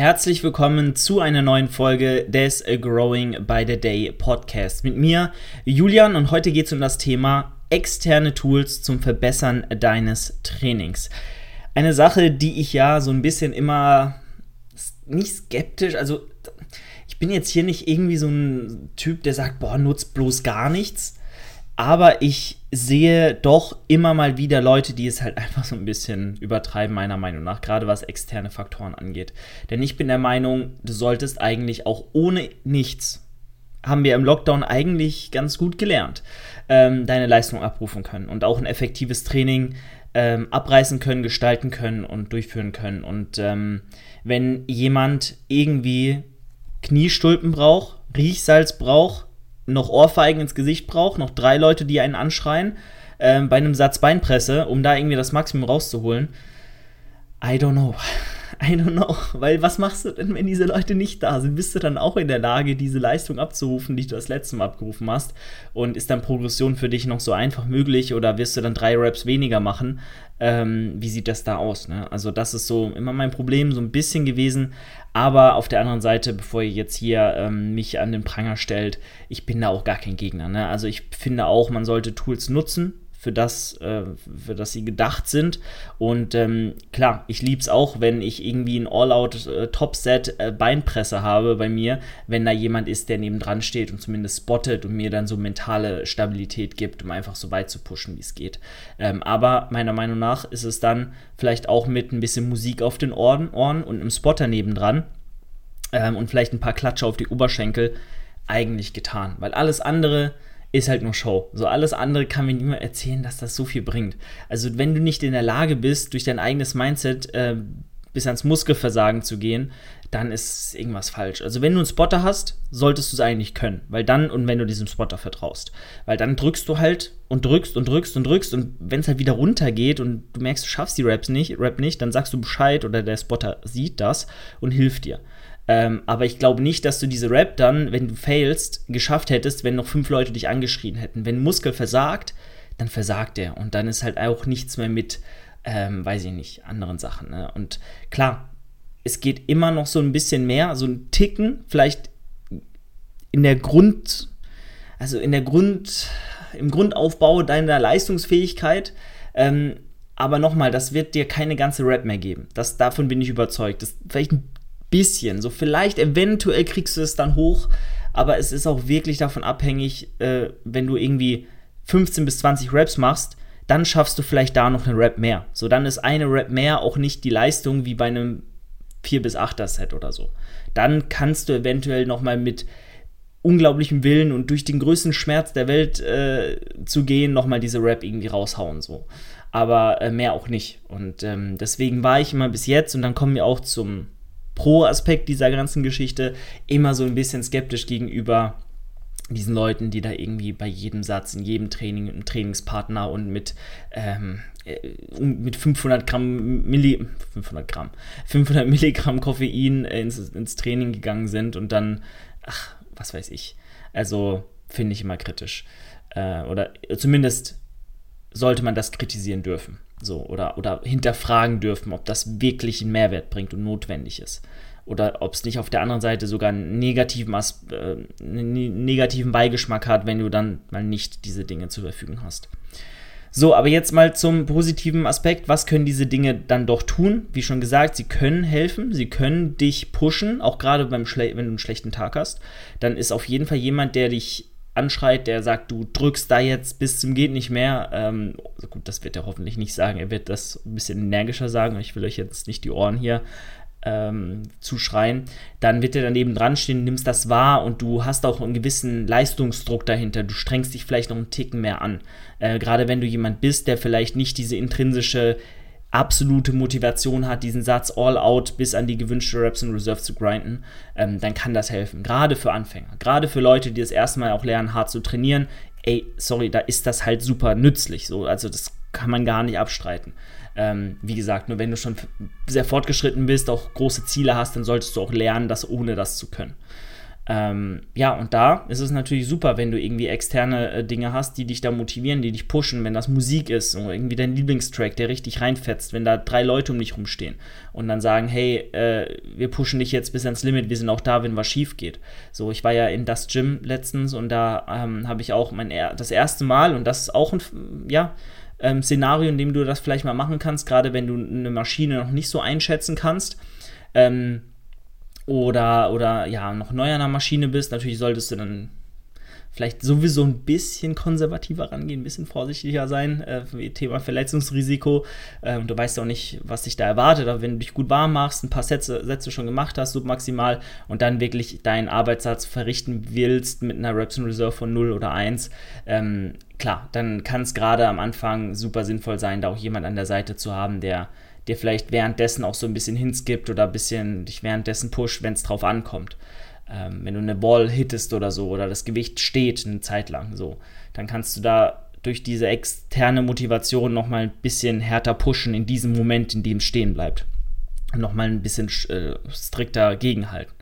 Herzlich willkommen zu einer neuen Folge des Growing by the Day Podcast. Mit mir Julian und heute geht es um das Thema externe Tools zum Verbessern deines Trainings. Eine Sache, die ich ja so ein bisschen immer nicht skeptisch, also ich bin jetzt hier nicht irgendwie so ein Typ, der sagt, boah, nutzt bloß gar nichts aber ich sehe doch immer mal wieder Leute, die es halt einfach so ein bisschen übertreiben, meiner Meinung nach, gerade was externe Faktoren angeht. Denn ich bin der Meinung, du solltest eigentlich auch ohne nichts, haben wir im Lockdown eigentlich ganz gut gelernt, ähm, deine Leistung abrufen können und auch ein effektives Training ähm, abreißen können, gestalten können und durchführen können. Und ähm, wenn jemand irgendwie Kniestulpen braucht, Riechsalz braucht, noch Ohrfeigen ins Gesicht braucht, noch drei Leute, die einen anschreien, äh, bei einem Satz Beinpresse, um da irgendwie das Maximum rauszuholen. I don't know. I don't know. Weil was machst du denn, wenn diese Leute nicht da sind? Bist du dann auch in der Lage, diese Leistung abzurufen, die du das letzte Mal abgerufen hast? Und ist dann Progression für dich noch so einfach möglich oder wirst du dann drei Raps weniger machen? Ähm, wie sieht das da aus? Ne? Also, das ist so immer mein Problem, so ein bisschen gewesen. Aber auf der anderen Seite, bevor ihr jetzt hier ähm, mich an den Pranger stellt, ich bin da auch gar kein Gegner. Ne? Also, ich finde auch, man sollte Tools nutzen für das, äh, für das sie gedacht sind. Und ähm, klar, ich liebe es auch, wenn ich irgendwie ein All-Out-Top-Set äh, äh, Beinpresse habe bei mir, wenn da jemand ist, der nebendran steht und zumindest spottet und mir dann so mentale Stabilität gibt, um einfach so weit zu pushen, wie es geht. Ähm, aber meiner Meinung nach ist es dann vielleicht auch mit ein bisschen Musik auf den Ohren, Ohren und einem Spotter nebendran ähm, und vielleicht ein paar Klatsche auf die Oberschenkel eigentlich getan. Weil alles andere ist halt nur Show. So alles andere kann mir niemand erzählen, dass das so viel bringt. Also wenn du nicht in der Lage bist, durch dein eigenes Mindset äh, bis ans Muskelversagen zu gehen, dann ist irgendwas falsch. Also wenn du einen Spotter hast, solltest du es eigentlich können, weil dann und wenn du diesem Spotter vertraust, weil dann drückst du halt und drückst und drückst und drückst und wenn es halt wieder runtergeht und du merkst, du schaffst die Raps nicht, Rap nicht, dann sagst du Bescheid oder der Spotter sieht das und hilft dir. Ähm, aber ich glaube nicht, dass du diese Rap dann, wenn du failst, geschafft hättest, wenn noch fünf Leute dich angeschrien hätten. Wenn ein Muskel versagt, dann versagt er. Und dann ist halt auch nichts mehr mit, ähm, weiß ich nicht, anderen Sachen. Ne? Und klar, es geht immer noch so ein bisschen mehr, so ein Ticken, vielleicht in der Grund, also in der Grund, im Grundaufbau deiner Leistungsfähigkeit. Ähm, aber nochmal, das wird dir keine ganze Rap mehr geben. Das, davon bin ich überzeugt. Das vielleicht ein bisschen. So vielleicht, eventuell kriegst du es dann hoch, aber es ist auch wirklich davon abhängig, äh, wenn du irgendwie 15 bis 20 Raps machst, dann schaffst du vielleicht da noch eine Rap mehr. So, dann ist eine Rap mehr auch nicht die Leistung wie bei einem 4 bis 8er Set oder so. Dann kannst du eventuell nochmal mit unglaublichem Willen und durch den größten Schmerz der Welt äh, zu gehen, nochmal diese Rap irgendwie raushauen, so. Aber äh, mehr auch nicht. Und ähm, deswegen war ich immer bis jetzt, und dann kommen wir auch zum Pro-Aspekt dieser ganzen Geschichte immer so ein bisschen skeptisch gegenüber diesen Leuten, die da irgendwie bei jedem Satz, in jedem Training einem Trainingspartner und mit, ähm, äh, mit 500 Gramm Milli, 500 Gramm, 500 Milligramm Koffein ins, ins Training gegangen sind und dann, ach, was weiß ich. Also finde ich immer kritisch. Äh, oder zumindest sollte man das kritisieren dürfen. So, oder, oder hinterfragen dürfen, ob das wirklich einen Mehrwert bringt und notwendig ist. Oder ob es nicht auf der anderen Seite sogar einen negativen, äh, einen negativen Beigeschmack hat, wenn du dann mal nicht diese Dinge zur Verfügung hast. So, aber jetzt mal zum positiven Aspekt. Was können diese Dinge dann doch tun? Wie schon gesagt, sie können helfen, sie können dich pushen, auch gerade beim wenn du einen schlechten Tag hast. Dann ist auf jeden Fall jemand, der dich anschreit, der sagt, du drückst da jetzt bis zum geht nicht mehr. Ähm, gut, das wird er hoffentlich nicht sagen. Er wird das ein bisschen energischer sagen. Ich will euch jetzt nicht die Ohren hier ähm, zuschreien. Dann wird er daneben dran stehen, nimmst das wahr und du hast auch einen gewissen Leistungsdruck dahinter. Du strengst dich vielleicht noch einen Ticken mehr an. Äh, Gerade wenn du jemand bist, der vielleicht nicht diese intrinsische absolute Motivation hat, diesen Satz all out bis an die gewünschte Reps in Reserve zu grinden, ähm, dann kann das helfen. Gerade für Anfänger, gerade für Leute, die das erste Mal auch lernen, hart zu trainieren. Ey, sorry, da ist das halt super nützlich. So, also das kann man gar nicht abstreiten. Ähm, wie gesagt, nur wenn du schon sehr fortgeschritten bist, auch große Ziele hast, dann solltest du auch lernen, das ohne das zu können. Ähm, ja, und da ist es natürlich super, wenn du irgendwie externe äh, Dinge hast, die dich da motivieren, die dich pushen, wenn das Musik ist oder irgendwie dein Lieblingstrack, der richtig reinfetzt, wenn da drei Leute um dich rumstehen und dann sagen, hey, äh, wir pushen dich jetzt bis ans Limit, wir sind auch da, wenn was schief geht. So, ich war ja in das Gym letztens und da ähm, habe ich auch mein das erste Mal und das ist auch ein, ja, ähm, Szenario, in dem du das vielleicht mal machen kannst, gerade wenn du eine Maschine noch nicht so einschätzen kannst. Ähm, oder, oder ja, noch neu an der Maschine bist, natürlich solltest du dann vielleicht sowieso ein bisschen konservativer rangehen, ein bisschen vorsichtiger sein, äh, Thema Verletzungsrisiko. Ähm, du weißt auch nicht, was dich da erwartet, aber wenn du dich gut warm machst, ein paar Sätze, Sätze schon gemacht hast, submaximal, und dann wirklich deinen Arbeitssatz verrichten willst mit einer Reps in Reserve von 0 oder 1, ähm, klar, dann kann es gerade am Anfang super sinnvoll sein, da auch jemand an der Seite zu haben, der dir vielleicht währenddessen auch so ein bisschen hinskippt oder ein bisschen dich währenddessen pusht, wenn es drauf ankommt. Ähm, wenn du eine Wall hittest oder so oder das Gewicht steht eine Zeit lang so, dann kannst du da durch diese externe Motivation nochmal ein bisschen härter pushen in diesem Moment, in dem es stehen bleibt. Und nochmal ein bisschen äh, strikter gegenhalten.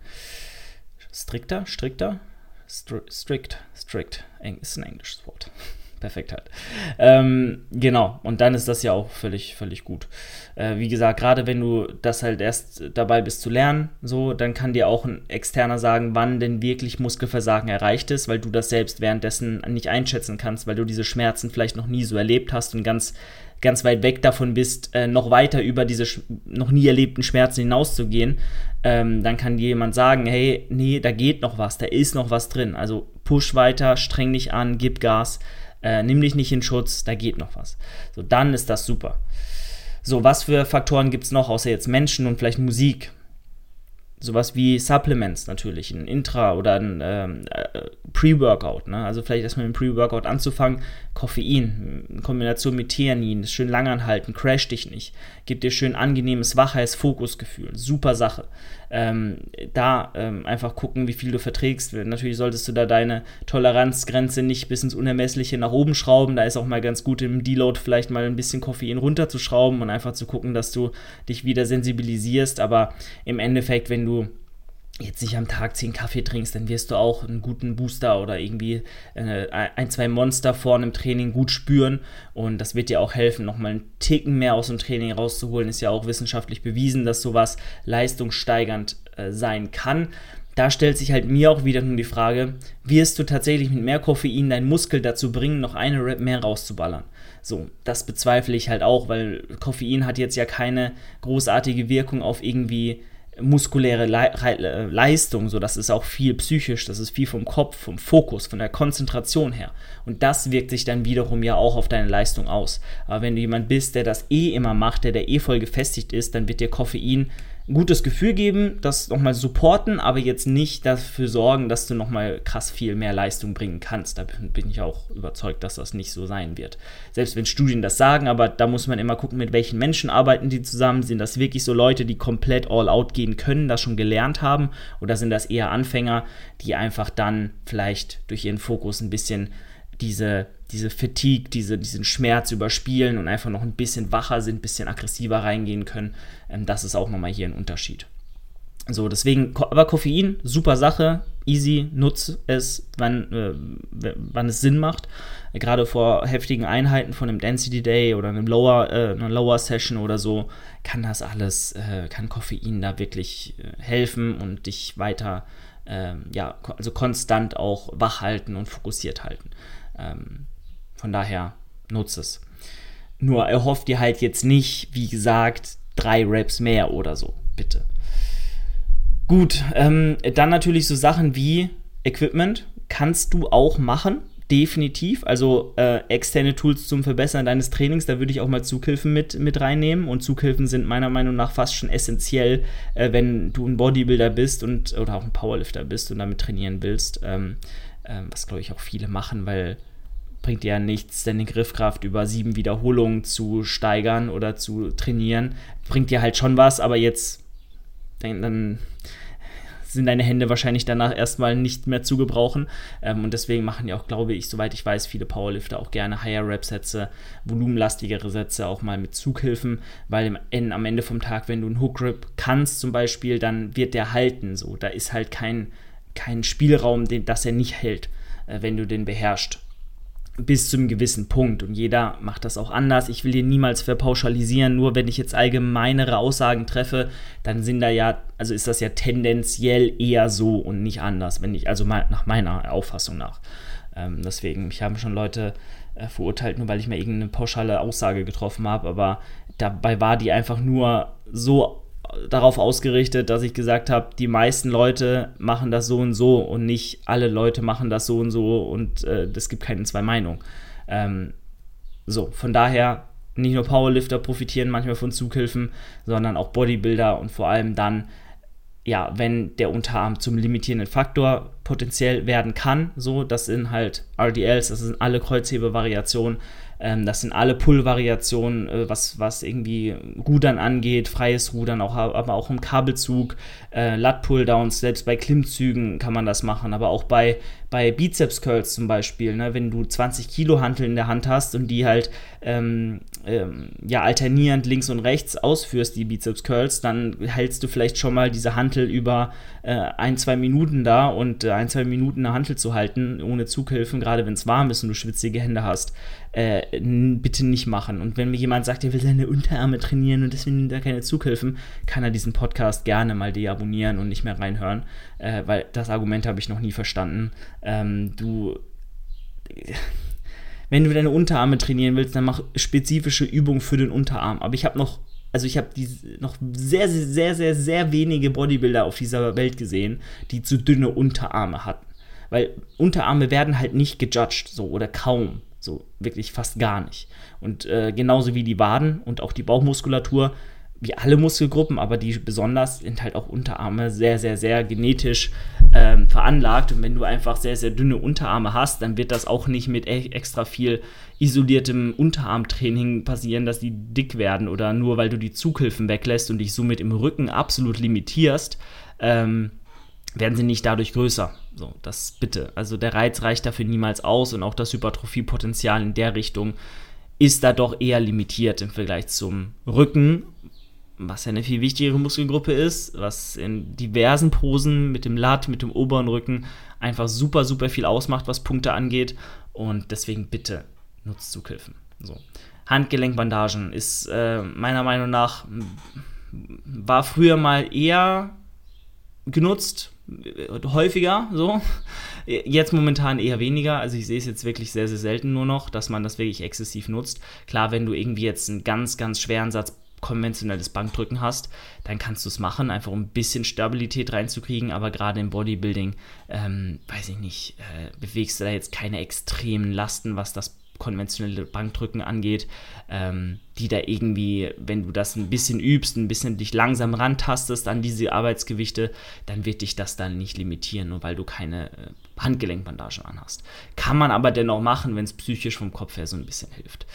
Strikter? Strikter? Stri strict. Strict. Ist ein englisches Wort. Perfekt halt. Ähm, genau, und dann ist das ja auch völlig, völlig gut. Äh, wie gesagt, gerade wenn du das halt erst dabei bist zu lernen, so, dann kann dir auch ein Externer sagen, wann denn wirklich Muskelversagen erreicht ist, weil du das selbst währenddessen nicht einschätzen kannst, weil du diese Schmerzen vielleicht noch nie so erlebt hast und ganz, ganz weit weg davon bist, äh, noch weiter über diese noch nie erlebten Schmerzen hinauszugehen. Ähm, dann kann dir jemand sagen, hey, nee, da geht noch was, da ist noch was drin. Also push weiter, streng dich an, gib Gas äh, nimm dich nicht in Schutz, da geht noch was. So, dann ist das super. So, was für Faktoren gibt es noch, außer jetzt Menschen und vielleicht Musik? Sowas wie Supplements natürlich, ein Intra- oder ein ähm, äh, Pre-Workout. Ne? Also vielleicht erstmal mit dem Pre-Workout anzufangen. Koffein in Kombination mit Theanin, ist schön langanhalten, crash dich nicht, gibt dir schön angenehmes, waches Fokusgefühl. Super Sache. Ähm, da ähm, einfach gucken, wie viel du verträgst. Natürlich solltest du da deine Toleranzgrenze nicht bis ins Unermessliche nach oben schrauben. Da ist auch mal ganz gut im Deload vielleicht mal ein bisschen Koffein runterzuschrauben und einfach zu gucken, dass du dich wieder sensibilisierst. Aber im Endeffekt, wenn du jetzt nicht am Tag 10 Kaffee trinkst, dann wirst du auch einen guten Booster oder irgendwie äh, ein, zwei Monster vor einem Training gut spüren und das wird dir auch helfen, nochmal einen Ticken mehr aus dem Training rauszuholen. Ist ja auch wissenschaftlich bewiesen, dass sowas leistungssteigernd äh, sein kann. Da stellt sich halt mir auch wieder nur die Frage, wirst du tatsächlich mit mehr Koffein deinen Muskel dazu bringen, noch eine Rep mehr rauszuballern? So, das bezweifle ich halt auch, weil Koffein hat jetzt ja keine großartige Wirkung auf irgendwie muskuläre Le Le Leistung, so das ist auch viel psychisch, das ist viel vom Kopf, vom Fokus, von der Konzentration her. Und das wirkt sich dann wiederum ja auch auf deine Leistung aus. Aber wenn du jemand bist, der das eh immer macht, der der eh voll gefestigt ist, dann wird dir Koffein gutes Gefühl geben, das nochmal supporten, aber jetzt nicht dafür sorgen, dass du nochmal krass viel mehr Leistung bringen kannst. Da bin ich auch überzeugt, dass das nicht so sein wird. Selbst wenn Studien das sagen, aber da muss man immer gucken, mit welchen Menschen arbeiten die zusammen. Sind das wirklich so Leute, die komplett all out gehen können, das schon gelernt haben? Oder sind das eher Anfänger, die einfach dann vielleicht durch ihren Fokus ein bisschen diese, diese Fatigue, diese, diesen Schmerz überspielen und einfach noch ein bisschen wacher sind, ein bisschen aggressiver reingehen können. Ähm, das ist auch nochmal hier ein Unterschied. So, deswegen, aber Koffein, super Sache, easy, nutz es, wann, äh, wann es Sinn macht. Gerade vor heftigen Einheiten von einem Density Day oder einem Lower, äh, einer Lower Session oder so, kann das alles, äh, kann Koffein da wirklich äh, helfen und dich weiter, ähm, ja, also konstant auch wach halten und fokussiert halten. Ähm, von daher nutze es. Nur erhofft dir halt jetzt nicht, wie gesagt, drei Raps mehr oder so, bitte. Gut, ähm, dann natürlich so Sachen wie Equipment kannst du auch machen, definitiv. Also äh, externe Tools zum Verbessern deines Trainings, da würde ich auch mal Zughilfen mit, mit reinnehmen. Und Zughilfen sind meiner Meinung nach fast schon essentiell, äh, wenn du ein Bodybuilder bist und oder auch ein Powerlifter bist und damit trainieren willst. Ähm, äh, was glaube ich auch viele machen, weil bringt ja nichts, deine Griffkraft über sieben Wiederholungen zu steigern oder zu trainieren. Bringt dir halt schon was, aber jetzt dann, sind deine Hände wahrscheinlich danach erstmal nicht mehr zu gebrauchen. Ähm, und deswegen machen ja auch, glaube ich, soweit ich weiß, viele Powerlifter auch gerne Higher-Rap-Sätze, volumenlastigere Sätze auch mal mit Zughilfen, weil am Ende vom Tag, wenn du einen Hook-Grip kannst zum Beispiel, dann wird der halten. So, da ist halt kein keinen Spielraum, den, dass er nicht hält, äh, wenn du den beherrschst bis zu einem gewissen Punkt. Und jeder macht das auch anders. Ich will hier niemals verpauschalisieren. Nur wenn ich jetzt allgemeinere Aussagen treffe, dann sind da ja, also ist das ja tendenziell eher so und nicht anders, wenn ich, also mal nach meiner Auffassung nach. Ähm, deswegen, mich haben schon Leute äh, verurteilt, nur weil ich mir irgendeine pauschale Aussage getroffen habe, aber dabei war die einfach nur so darauf ausgerichtet, dass ich gesagt habe, die meisten Leute machen das so und so und nicht alle Leute machen das so und so und es äh, gibt keine zwei Meinungen. Ähm, so, von daher nicht nur Powerlifter profitieren manchmal von Zughilfen, sondern auch Bodybuilder und vor allem dann, ja, wenn der Unterarm zum limitierenden Faktor potenziell werden kann, so, das sind halt RDLs, das sind alle Kreuzhebevariationen, ähm, das sind alle Pull-Variationen, äh, was, was irgendwie Rudern angeht, freies Rudern, auch, aber auch im Kabelzug, äh, Lat-Pull-Downs, selbst bei Klimmzügen kann man das machen, aber auch bei, bei Bizeps-Curls zum Beispiel, ne, wenn du 20 Kilo Hantel in der Hand hast und die halt ähm, ähm, ja, alternierend links und rechts ausführst, die Bizeps-Curls, dann hältst du vielleicht schon mal diese Hantel über äh, ein, zwei Minuten da und äh, ein, zwei Minuten eine Hantel zu halten, ohne Zughilfen, gerade wenn es warm ist und du schwitzige Hände hast, äh, bitte nicht machen. Und wenn mir jemand sagt, er will seine Unterarme trainieren und deswegen nimmt er keine Zughilfen, kann er diesen Podcast gerne mal deabonnieren und nicht mehr reinhören, äh, weil das Argument habe ich noch nie verstanden. Ähm, du wenn du deine Unterarme trainieren willst, dann mach spezifische Übungen für den Unterarm. Aber ich habe noch also ich habe noch sehr, sehr, sehr, sehr, sehr wenige Bodybuilder auf dieser Welt gesehen, die zu dünne Unterarme hatten. Weil Unterarme werden halt nicht gejudged, so oder kaum. So wirklich fast gar nicht. Und äh, genauso wie die Waden und auch die Bauchmuskulatur wie alle Muskelgruppen, aber die besonders sind halt auch Unterarme sehr, sehr, sehr genetisch ähm, veranlagt. Und wenn du einfach sehr, sehr dünne Unterarme hast, dann wird das auch nicht mit e extra viel isoliertem Unterarmtraining passieren, dass die dick werden oder nur weil du die Zughilfen weglässt und dich somit im Rücken absolut limitierst, ähm, werden sie nicht dadurch größer. So, das bitte. Also der Reiz reicht dafür niemals aus und auch das Hypertrophiepotenzial in der Richtung ist da doch eher limitiert im Vergleich zum Rücken, was ja eine viel wichtigere Muskelgruppe ist, was in diversen Posen mit dem Lat, mit dem oberen Rücken einfach super, super viel ausmacht, was Punkte angeht. Und deswegen bitte nutzt Zughilfen. So. Handgelenkbandagen ist äh, meiner Meinung nach, war früher mal eher genutzt, häufiger so. Jetzt momentan eher weniger. Also ich sehe es jetzt wirklich sehr, sehr selten nur noch, dass man das wirklich exzessiv nutzt. Klar, wenn du irgendwie jetzt einen ganz, ganz schweren Satz konventionelles Bankdrücken hast, dann kannst du es machen, einfach um ein bisschen Stabilität reinzukriegen. Aber gerade im Bodybuilding, ähm, weiß ich nicht, äh, bewegst du da jetzt keine extremen Lasten, was das konventionelle Bankdrücken angeht, ähm, die da irgendwie, wenn du das ein bisschen übst, ein bisschen dich langsam rantastest an diese Arbeitsgewichte, dann wird dich das dann nicht limitieren, nur weil du keine äh, Handgelenkbandagen anhast. Kann man aber dennoch machen, wenn es psychisch vom Kopf her so ein bisschen hilft.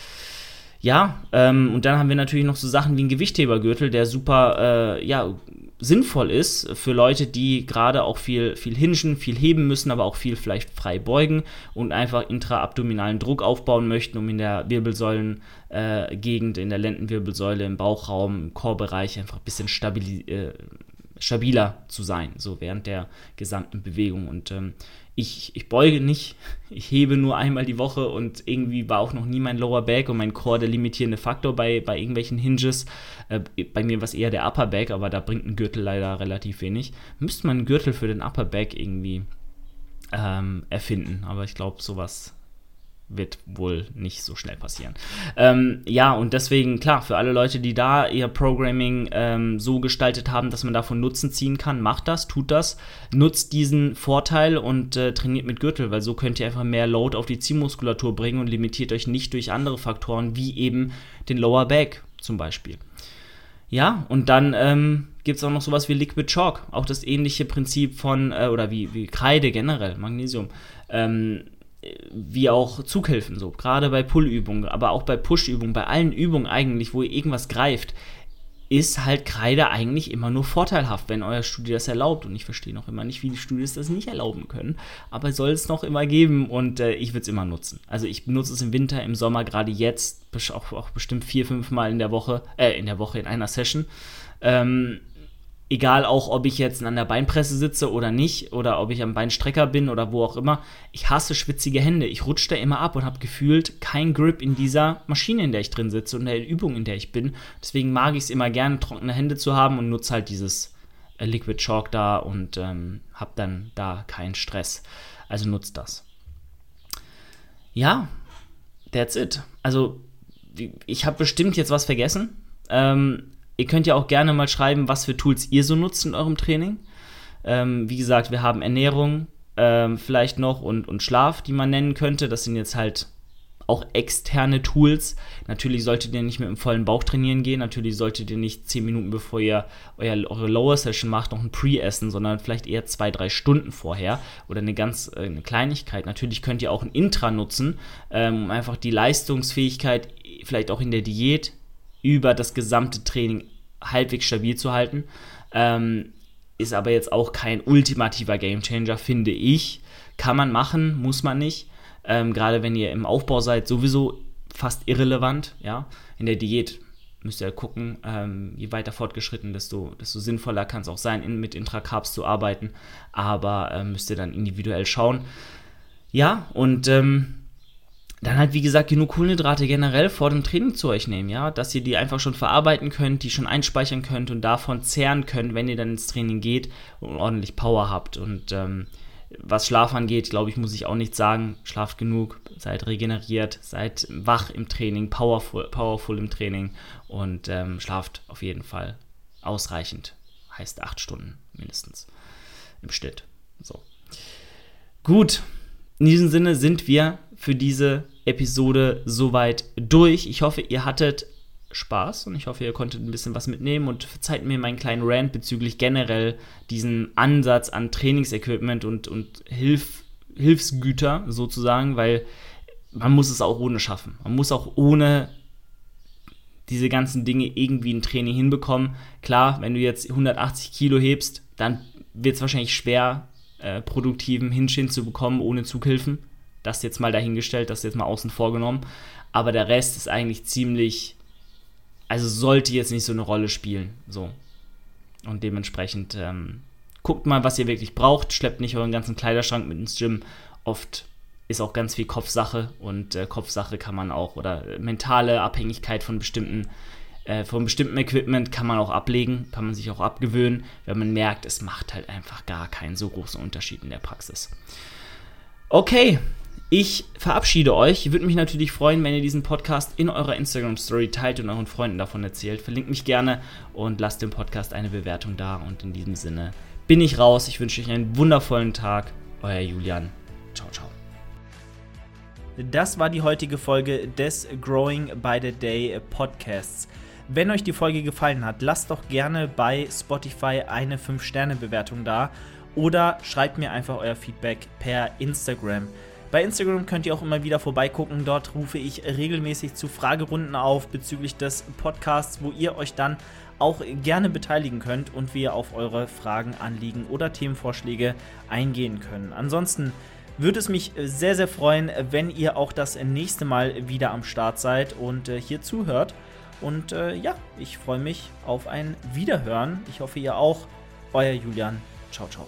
Ja, ähm, und dann haben wir natürlich noch so Sachen wie ein Gewichthebergürtel, der super, äh, ja, sinnvoll ist für Leute, die gerade auch viel, viel hingen, viel heben müssen, aber auch viel vielleicht frei beugen und einfach intraabdominalen Druck aufbauen möchten, um in der Wirbelsäulengegend, äh, in der Lendenwirbelsäule, im Bauchraum, im Chorbereich einfach ein bisschen stabil, äh, stabiler zu sein, so während der gesamten Bewegung. Und ähm, ich, ich beuge nicht, ich hebe nur einmal die Woche und irgendwie war auch noch nie mein Lower Back und mein Core der limitierende Faktor bei, bei irgendwelchen Hinges. Äh, bei mir war es eher der Upper Back, aber da bringt ein Gürtel leider relativ wenig. Müsste man einen Gürtel für den Upper Back irgendwie ähm, erfinden, aber ich glaube, sowas wird wohl nicht so schnell passieren. Ähm, ja, und deswegen, klar, für alle Leute, die da ihr Programming ähm, so gestaltet haben, dass man davon Nutzen ziehen kann, macht das, tut das, nutzt diesen Vorteil und äh, trainiert mit Gürtel, weil so könnt ihr einfach mehr Load auf die Ziehmuskulatur bringen und limitiert euch nicht durch andere Faktoren, wie eben den Lower Back zum Beispiel. Ja, und dann ähm, gibt es auch noch sowas wie Liquid Chalk, auch das ähnliche Prinzip von, äh, oder wie, wie Kreide generell, Magnesium. Ähm, wie auch Zughilfen, so gerade bei Pull-Übungen, aber auch bei Push-Übungen, bei allen Übungen eigentlich, wo ihr irgendwas greift, ist halt Kreide eigentlich immer nur vorteilhaft, wenn euer Studio das erlaubt. Und ich verstehe noch immer nicht, wie die Studios das nicht erlauben können. Aber soll es noch immer geben und äh, ich würde es immer nutzen. Also ich benutze es im Winter, im Sommer, gerade jetzt, auch, auch bestimmt vier, fünf Mal in der Woche, äh, in der Woche in einer Session. Ähm, egal auch, ob ich jetzt an der Beinpresse sitze oder nicht, oder ob ich am Beinstrecker bin oder wo auch immer, ich hasse schwitzige Hände. Ich rutsche da immer ab und habe gefühlt kein Grip in dieser Maschine, in der ich drin sitze und der Übung, in der ich bin. Deswegen mag ich es immer gerne, trockene Hände zu haben und nutze halt dieses äh, Liquid Chalk da und ähm, habe dann da keinen Stress. Also nutzt das. Ja, that's it. Also ich habe bestimmt jetzt was vergessen. Ähm, Ihr könnt ja auch gerne mal schreiben, was für Tools ihr so nutzt in eurem Training. Ähm, wie gesagt, wir haben Ernährung ähm, vielleicht noch und, und Schlaf, die man nennen könnte. Das sind jetzt halt auch externe Tools. Natürlich solltet ihr nicht mit dem vollen Bauch trainieren gehen. Natürlich solltet ihr nicht 10 Minuten bevor ihr euer, eure Lower Session macht, noch ein Pre essen, sondern vielleicht eher 2, 3 Stunden vorher oder eine ganz äh, eine Kleinigkeit. Natürlich könnt ihr auch ein Intra nutzen, ähm, um einfach die Leistungsfähigkeit vielleicht auch in der Diät über das gesamte Training halbwegs stabil zu halten. Ähm, ist aber jetzt auch kein ultimativer Gamechanger, finde ich. Kann man machen, muss man nicht. Ähm, Gerade wenn ihr im Aufbau seid, sowieso fast irrelevant. Ja? In der Diät müsst ihr gucken, ähm, je weiter fortgeschritten, desto, desto sinnvoller kann es auch sein, in, mit Intracarbs zu arbeiten. Aber äh, müsst ihr dann individuell schauen. Ja, und ähm, dann halt, wie gesagt, genug Kohlenhydrate generell vor dem Training zu euch nehmen, ja, dass ihr die einfach schon verarbeiten könnt, die schon einspeichern könnt und davon zehren könnt, wenn ihr dann ins Training geht und ordentlich Power habt. Und ähm, was Schlaf angeht, glaube ich, muss ich auch nicht sagen. Schlaft genug, seid regeneriert, seid wach im Training, powerful, powerful im Training und ähm, schlaft auf jeden Fall ausreichend. Heißt acht Stunden mindestens im Schnitt. So. Gut, in diesem Sinne sind wir für diese Episode soweit durch. Ich hoffe, ihr hattet Spaß und ich hoffe, ihr konntet ein bisschen was mitnehmen und verzeiht mir meinen kleinen Rant bezüglich generell diesen Ansatz an Trainingsequipment und, und Hilf, Hilfsgüter sozusagen, weil man muss es auch ohne schaffen. Man muss auch ohne diese ganzen Dinge irgendwie ein Training hinbekommen. Klar, wenn du jetzt 180 Kilo hebst, dann wird es wahrscheinlich schwer, äh, produktiven Hinschien zu bekommen ohne Zughilfen. Das jetzt mal dahingestellt, das jetzt mal außen vor genommen. Aber der Rest ist eigentlich ziemlich, also sollte jetzt nicht so eine Rolle spielen. So. Und dementsprechend ähm, guckt mal, was ihr wirklich braucht. Schleppt nicht euren ganzen Kleiderschrank mit ins Gym. Oft ist auch ganz viel Kopfsache und äh, Kopfsache kann man auch oder mentale Abhängigkeit von bestimmten äh, von bestimmtem Equipment kann man auch ablegen, kann man sich auch abgewöhnen, wenn man merkt, es macht halt einfach gar keinen so großen Unterschied in der Praxis. Okay, ich verabschiede euch. Ich würde mich natürlich freuen, wenn ihr diesen Podcast in eurer Instagram-Story teilt und euren Freunden davon erzählt. Verlinkt mich gerne und lasst dem Podcast eine Bewertung da. Und in diesem Sinne bin ich raus. Ich wünsche euch einen wundervollen Tag. Euer Julian. Ciao, ciao. Das war die heutige Folge des Growing by the Day Podcasts. Wenn euch die Folge gefallen hat, lasst doch gerne bei Spotify eine 5-Sterne-Bewertung da oder schreibt mir einfach euer Feedback per Instagram. Bei Instagram könnt ihr auch immer wieder vorbeigucken. Dort rufe ich regelmäßig zu Fragerunden auf bezüglich des Podcasts, wo ihr euch dann auch gerne beteiligen könnt und wir auf eure Fragen, Anliegen oder Themenvorschläge eingehen können. Ansonsten würde es mich sehr, sehr freuen, wenn ihr auch das nächste Mal wieder am Start seid und äh, hier zuhört. Und äh, ja, ich freue mich auf ein Wiederhören. Ich hoffe, ihr auch. Euer Julian. Ciao, ciao.